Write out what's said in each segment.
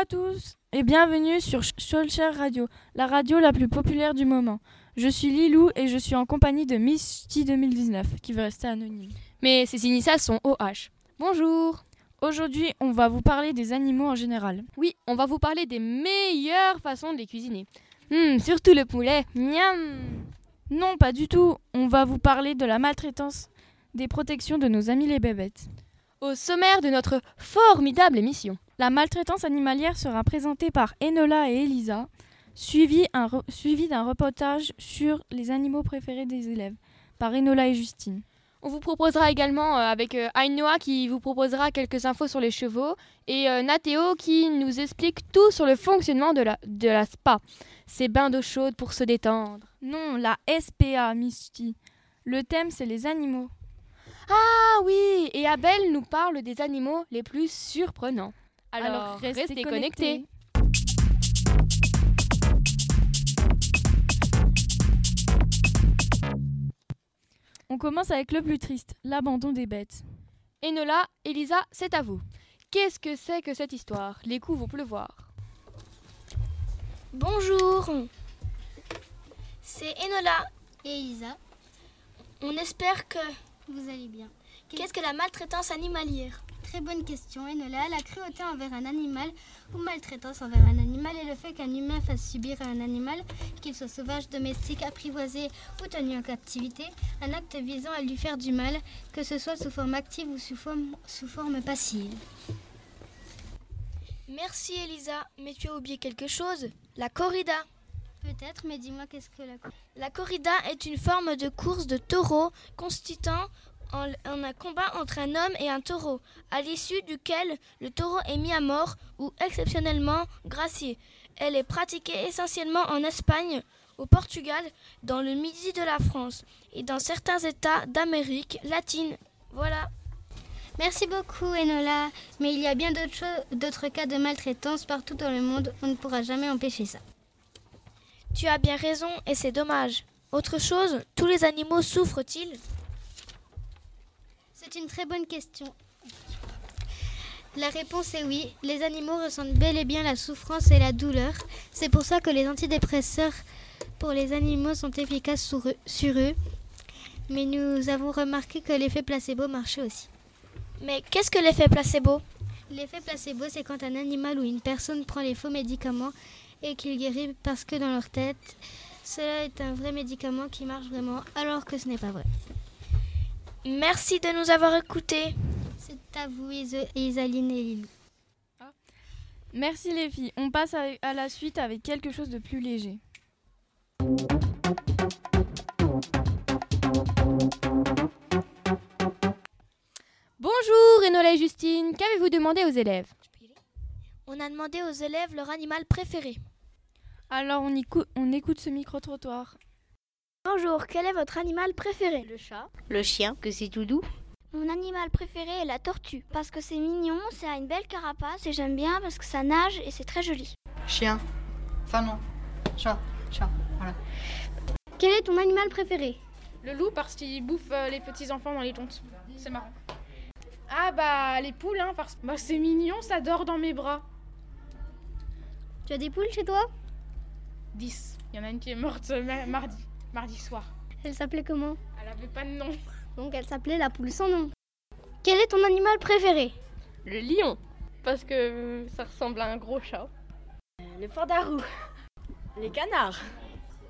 à tous et bienvenue sur Scholcher Radio, la radio la plus populaire du moment. Je suis Lilou et je suis en compagnie de Miss T 2019 qui veut rester anonyme. Mais ses initiales sont OH. Bonjour Aujourd'hui, on va vous parler des animaux en général. Oui, on va vous parler des meilleures façons de les cuisiner. Hum, surtout le poulet. Miam Non, pas du tout. On va vous parler de la maltraitance des protections de nos amis les bébêtes. Au sommaire de notre formidable émission. La maltraitance animalière sera présentée par Enola et Elisa, suivi, suivi d'un reportage sur les animaux préférés des élèves par Enola et Justine. On vous proposera également euh, avec euh, Ainoa qui vous proposera quelques infos sur les chevaux et euh, Nathéo qui nous explique tout sur le fonctionnement de la, de la spa. Ces bains d'eau chaude pour se détendre. Non, la SPA, Misty. Le thème, c'est les animaux. Ah oui, et Abel nous parle des animaux les plus surprenants. Alors, restez, connectés. On commence avec le plus triste, l'abandon des bêtes. Enola, Elisa, c'est à vous. Qu'est-ce que c'est que cette histoire? Les coups vont pleuvoir. Bonjour, c'est Enola et Elisa. On espère que vous allez bien. Qu'est-ce que la maltraitance animalière? Très bonne question, Enola. La cruauté envers un animal ou maltraitance envers un animal est le fait qu'un humain fasse subir à un animal, qu'il soit sauvage, domestique, apprivoisé ou tenu en captivité, un acte visant à lui faire du mal, que ce soit sous forme active ou sous forme, sous forme passive. Merci Elisa, mais tu as oublié quelque chose, la corrida. Peut-être, mais dis-moi qu'est-ce que la corrida La corrida est une forme de course de taureau constituant en, un combat entre un homme et un taureau, à l'issue duquel le taureau est mis à mort ou exceptionnellement gracié. Elle est pratiquée essentiellement en Espagne, au Portugal, dans le midi de la France et dans certains États d'Amérique latine. Voilà. Merci beaucoup Enola, mais il y a bien d'autres cas de maltraitance partout dans le monde, on ne pourra jamais empêcher ça. Tu as bien raison et c'est dommage. Autre chose, tous les animaux souffrent-ils? C'est une très bonne question. La réponse est oui. Les animaux ressentent bel et bien la souffrance et la douleur. C'est pour ça que les antidépresseurs pour les animaux sont efficaces sur eux. Sur eux. Mais nous avons remarqué que l'effet placebo marchait aussi. Mais qu'est-ce que l'effet placebo? L'effet placebo, c'est quand un animal ou une personne prend les faux médicaments et qu'il guérit parce que dans leur tête, cela est un vrai médicament qui marche vraiment, alors que ce n'est pas vrai. Merci de nous avoir écoutés. C'est à vous, Isaline et. Ah. Merci les filles. On passe à la suite avec quelque chose de plus léger. Bonjour Enola et Justine, qu'avez-vous demandé aux élèves? On a demandé aux élèves leur animal préféré. Alors on, on écoute ce micro-trottoir. Bonjour, quel est votre animal préféré? Le chat. Le chien, que c'est tout doux? Mon animal préféré est la tortue, parce que c'est mignon, ça a une belle carapace et j'aime bien parce que ça nage et c'est très joli. Chien. Enfin non. Chat. Chat. Voilà. Quel est ton animal préféré? Le loup parce qu'il bouffe euh, les petits enfants dans les tontes. C'est marrant. Ah bah les poules, hein, parce que bah, c'est mignon, ça dort dans mes bras. Tu as des poules chez toi? 10. Il y en a une qui est morte mardi mardi soir. Elle s'appelait comment? Elle avait pas de nom. Donc elle s'appelait la poule sans nom. Quel est ton animal préféré? Le lion, parce que ça ressemble à un gros chat. Le pandarou. Les canards,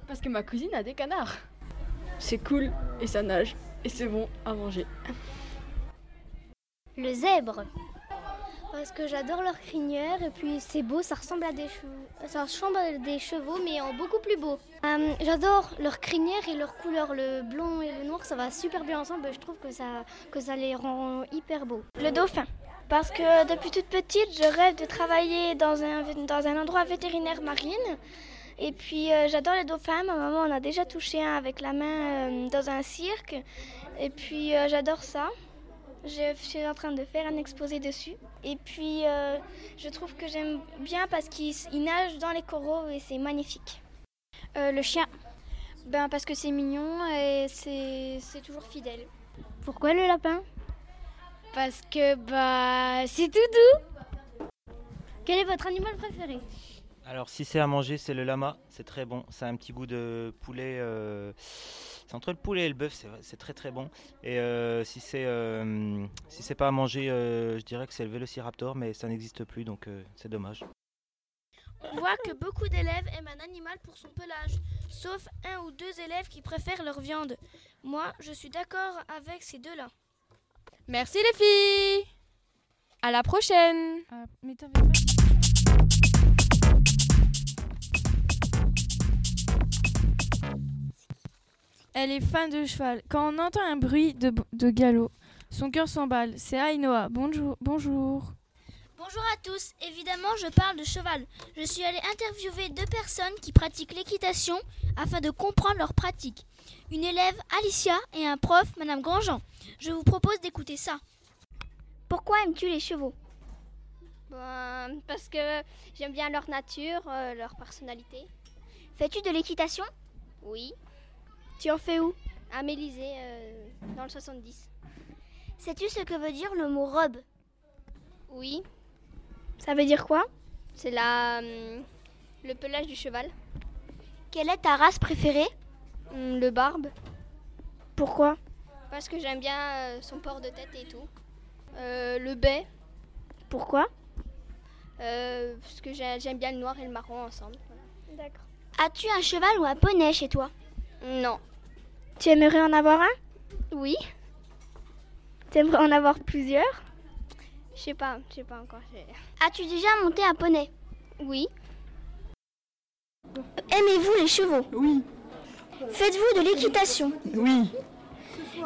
parce que ma cousine a des canards. C'est cool et ça nage et c'est bon à manger. Le zèbre parce que j'adore leur crinière et puis c'est beau, ça ressemble à des chevaux, ça ressemble à des chevaux mais en beaucoup plus beau. Euh, j'adore leur crinière et leur couleur, le blanc et le noir, ça va super bien ensemble. Je trouve que ça, que ça les rend hyper beaux. Le dauphin. Parce que depuis toute petite, je rêve de travailler dans un, dans un endroit vétérinaire marine. Et puis euh, j'adore les dauphins. Ma maman en a déjà touché un avec la main euh, dans un cirque. Et puis j'adore ça. Je suis en train de faire un exposé dessus. Et puis, euh, je trouve que j'aime bien parce qu'il nage dans les coraux et c'est magnifique. Euh, le chien? Ben, parce que c'est mignon et c'est toujours fidèle. Pourquoi le lapin? Parce que bah, c'est tout doux. Quel est votre animal préféré? Alors, si c'est à manger, c'est le lama. C'est très bon. Ça a un petit goût de poulet. euh, C'est entre le poulet et le bœuf. c'est- très très bon. Et euh, si c'est euh, si c'est pas à manger, euh, je dirais que c'est le vélociraptor, mais ça n'existe plus, donc euh, c'est dommage. On voit que beaucoup d'élèves aiment un animal pour son pelage, sauf un ou deux élèves qui préfèrent leur viande. Moi, je suis d'accord avec ces deux-là. Merci les filles À la prochaine mais t'avais pas- Elle est fan de cheval. Quand on entend un bruit de, de galop, son cœur s'emballe. C'est Ainoa. Bonjour. Bonjour. Bonjour à tous, évidemment je parle de cheval. Je suis allée interviewer deux personnes qui pratiquent l'équitation afin de comprendre leur pratique. Une élève, Alicia, et un prof, Madame Grandjean. Je vous propose d'écouter ça. Pourquoi aimes-tu les chevaux? Ben, Parce que j'aime bien leur nature, euh, leur personnalité. Fais-tu de l'équitation? Oui. Tu en fais où? À Mélisée, euh, dans le 70. Sais-tu ce que veut dire le mot robe? Oui. Ça veut dire quoi? C'est la, hum, le pelage du cheval. Quelle est ta race préférée? Hum, le barbe. Pourquoi? Parce que j'aime bien euh, son port de tête et tout. Euh, le bai. Pourquoi? Euh, parce que j'ai- j'aime bien le noir et le marron ensemble. D'accord. As-tu un cheval ou un poney chez toi? Non. Tu aimerais en avoir un? Oui. Tu aimerais en avoir plusieurs? Je sais pas, je sais pas encore. As-tu déjà monté un poney? Oui. Aimez-vous les chevaux? Oui. Faites-vous de l'équitation? Oui,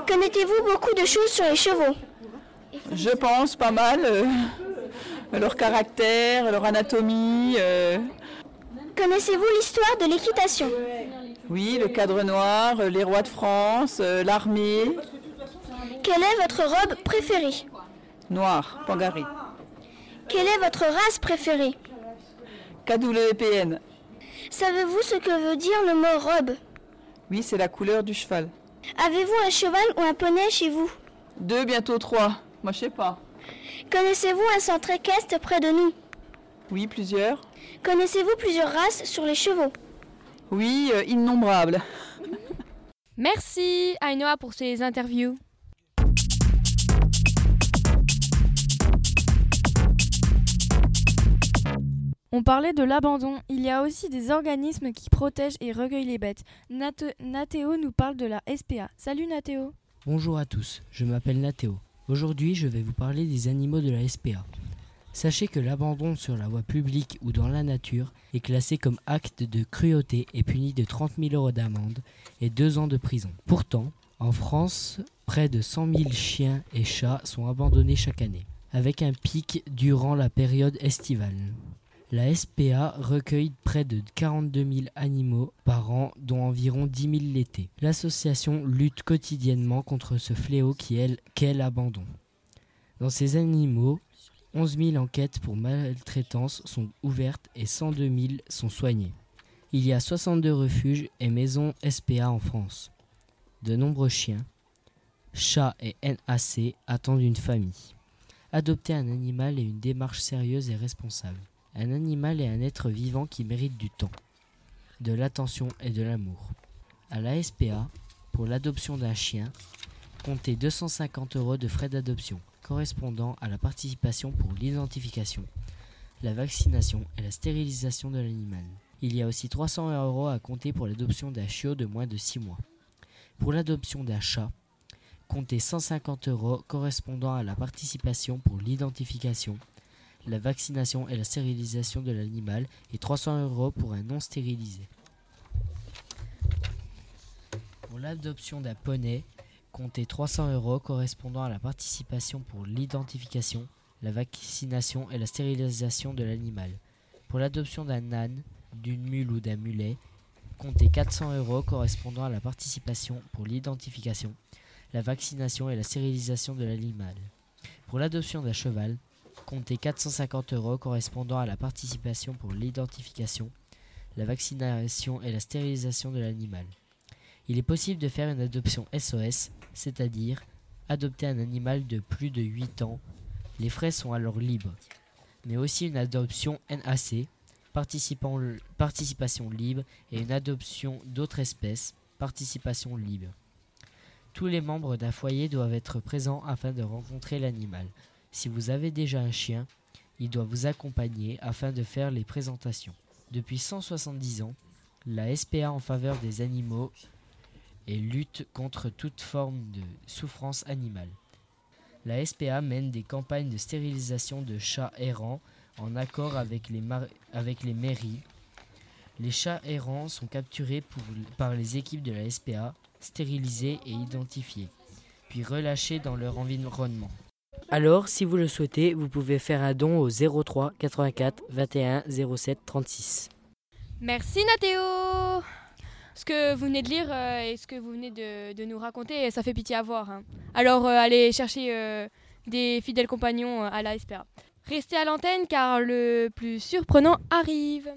Connaissez-vous beaucoup de choses sur les chevaux? Je pense pas mal. euh, leur caractère, leur anatomie. euh, Connaissez-vous l'histoire de l'équitation? Oui, le cadre noir, euh, les rois de France, euh, l'armée. Quelle est votre robe préférée? Noir, Pangari. Quelle est votre race préférée? KWPN. Savez-vous ce que veut dire le mot robe? Oui, c'est la couleur du cheval. Avez-vous un cheval ou un poney chez vous? Deux, bientôt trois. Moi, je sais pas. Connaissez-vous un centre équestre près de nous? Oui, plusieurs. Connaissez-vous plusieurs races sur les chevaux? Oui, euh, innombrables. Merci Ainoa pour ces interviews. On parlait de l'abandon. Il y a aussi des organismes qui protègent et recueillent les bêtes. Nat- Nathéo nous parle de la SPA. Salut Nathéo. Bonjour à tous, je m'appelle Nathéo. Aujourd'hui, je vais vous parler des animaux de la SPA. Sachez que l'abandon sur la voie publique ou dans la nature est classé comme acte de cruauté et puni de 30 000 euros d'amende et 2 ans de prison. Pourtant, en France, près de 100 000 chiens et chats sont abandonnés chaque année, avec un pic durant la période estivale. La SPA recueille près de 42 000 animaux par an, dont environ 10 000 l'été. L'association lutte quotidiennement contre ce fléau qui est qu'est l'abandon. Dans ces animaux, 11 000 enquêtes pour maltraitance sont ouvertes et 102 000 sont soignées. Il y a 62 refuges et maisons SPA en France. De nombreux chiens, chats et NAC attendent une famille. Adopter un animal est une démarche sérieuse et responsable. Un animal est un être vivant qui mérite du temps, de l'attention et de l'amour. À la SPA, pour l'adoption d'un chien, comptez 250 euros de frais d'adoption, correspondant à la participation pour l'identification, la vaccination et la stérilisation de l'animal. Il y a aussi 300 euros à compter pour l'adoption d'un chiot de moins de 6 mois. Pour l'adoption d'un chat, comptez 150 euros correspondant à la participation pour l'identification, la vaccination et la stérilisation de l'animal et 300 euros pour un non stérilisé. Pour l'adoption d'un poney, comptez 300 euros correspondant à la participation pour l'identification, la vaccination et la stérilisation de l'animal. Pour l'adoption d'un âne, d'une mule ou d'un mulet, comptez 400 euros correspondant à la participation pour l'identification, la vaccination et la stérilisation de l'animal. Pour l'adoption d'un cheval, comptez 450 euros correspondant à la participation pour l'identification, la vaccination et la stérilisation de l'animal. Il est possible de faire une adoption SOS, c'est-à-dire adopter un animal de plus de 8 ans. Les frais sont alors libres. mais aussi une adoption NAC, participation libre, et une adoption d'autres espèces, participation libre. Tous les membres d'un foyer doivent être présents afin de rencontrer l'animal. Si vous avez déjà un chien, il doit vous accompagner afin de faire les présentations. Depuis 170 ans, la SPA en faveur des animaux et lutte contre toute forme de souffrance animale. La SPA mène des campagnes de stérilisation de chats errants en accord avec les, avec les mairies. Les chats errants sont capturés par les équipes de la SPA, stérilisés et identifiés, puis relâchés dans leur environnement. Alors, si vous le souhaitez, vous pouvez faire un don au 03 84 21 07 36. Merci Nathéo Ce que vous venez de lire euh, et ce que vous venez de, nous raconter, ça fait pitié à voir. Hein. Alors euh, allez chercher euh, des fidèles compagnons à la SPA. Restez à l'antenne car le plus surprenant arrive.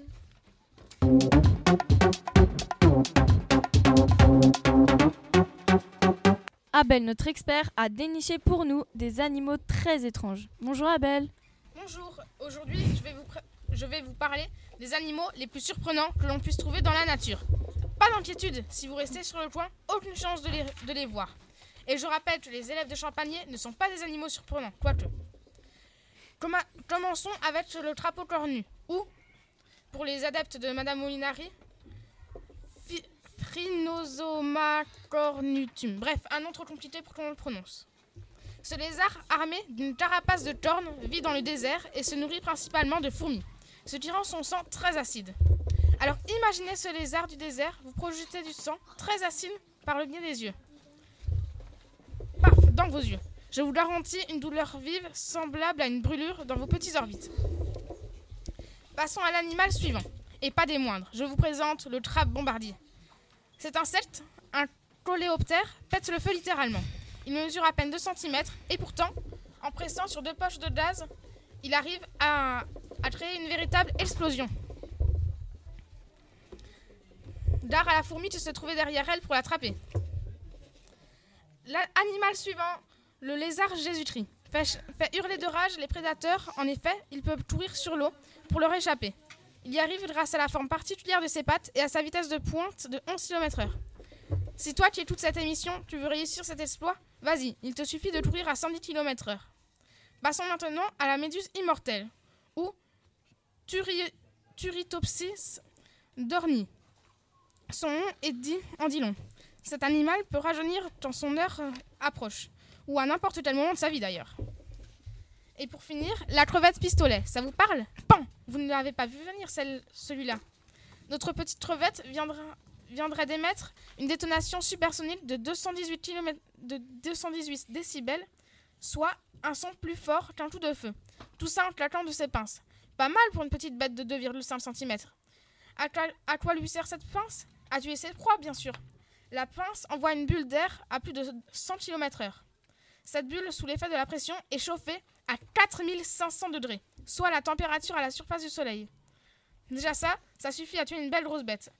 Abel, notre expert, a déniché pour nous des animaux très étranges. Bonjour Abel. Bonjour, aujourd'hui je vais vous parler des animaux les plus surprenants que l'on puisse trouver dans la nature. Pas d'inquiétude, si vous restez sur le point, aucune chance de les, voir. Et je rappelle que les élèves de Champagné ne sont pas des animaux surprenants, quoique. Commençons avec le trapeau cornu, ou, pour les adeptes de Madame Molinari, Phrynosoma cornutum. Bref, un nom trop compliqué pour qu'on le prononce. Ce lézard, armé d'une carapace de cornes, vit dans le désert et se nourrit principalement de fourmis ce qui rend son sang très acide. Alors imaginez ce lézard du désert, vous projetez du sang très acide par le biais des yeux. Paf, dans vos yeux. Je vous garantis une douleur vive semblable à une brûlure dans vos petits orbites. Passons à l'animal suivant, et pas des moindres. Je vous présente le crabe bombardier. Cet insecte, un coléoptère, pète le feu littéralement. Il mesure à peine 2 cm et pourtant, en pressant sur deux poches de gaz, il arrive à, créé une véritable explosion. Dar à la fourmi qui se trouvait derrière elle pour l'attraper. L'animal suivant, le lézard Jésus-Christ, fait, hurler de rage les prédateurs. En effet, il peut courir sur l'eau pour leur échapper. Il y arrive grâce à la forme particulière de ses pattes et à sa vitesse de pointe de 11 km/h. Si toi qui écoutes cette émission, tu veux réussir cet exploit, vas-y, il te suffit de courir à 110 km/h. Passons maintenant à la méduse immortelle, ou Turritopsis dorni. Son nom est dit en dit. Cet animal peut rajeunir quand son heure euh, approche, ou à n'importe quel moment de sa vie d'ailleurs. Et pour finir, la crevette pistolet, ça vous parle? Pan Vous ne l'avez pas vu venir celui-là. Notre petite crevette viendra, viendrait d'émettre une détonation supersonique de 218, km, de 218 décibels, soit un son plus fort qu'un coup de feu. Tout ça en claquant de ses pinces. Pas mal pour une petite bête de 2,5 cm. À quoi, lui sert cette pince? À tuer ses proies, bien sûr. La pince envoie une bulle d'air à plus de 100 km/h. Cette bulle, sous l'effet de la pression, est chauffée à 4500 degrés, soit la température à la surface du Soleil. Déjà ça, ça suffit à tuer une belle grosse bête.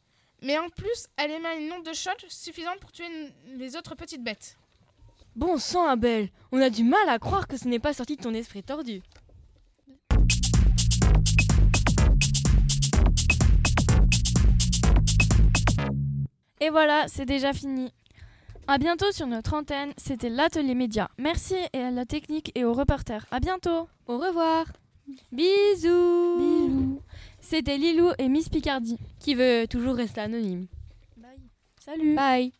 Mais en plus, elle émet une onde de choc suffisante pour tuer les autres petites bêtes. Bon sang, Abel, on a du mal à croire que ce n'est pas sorti de ton esprit tordu. Et voilà, c'est déjà fini. A bientôt sur notre antenne, c'était l'atelier média. Merci et à la technique et aux reporters. À bientôt. Au revoir. Bisous. Bisous. C'était Lilou et Miss Picardie. Qui veut toujours rester anonyme. Bye. Salut. Bye.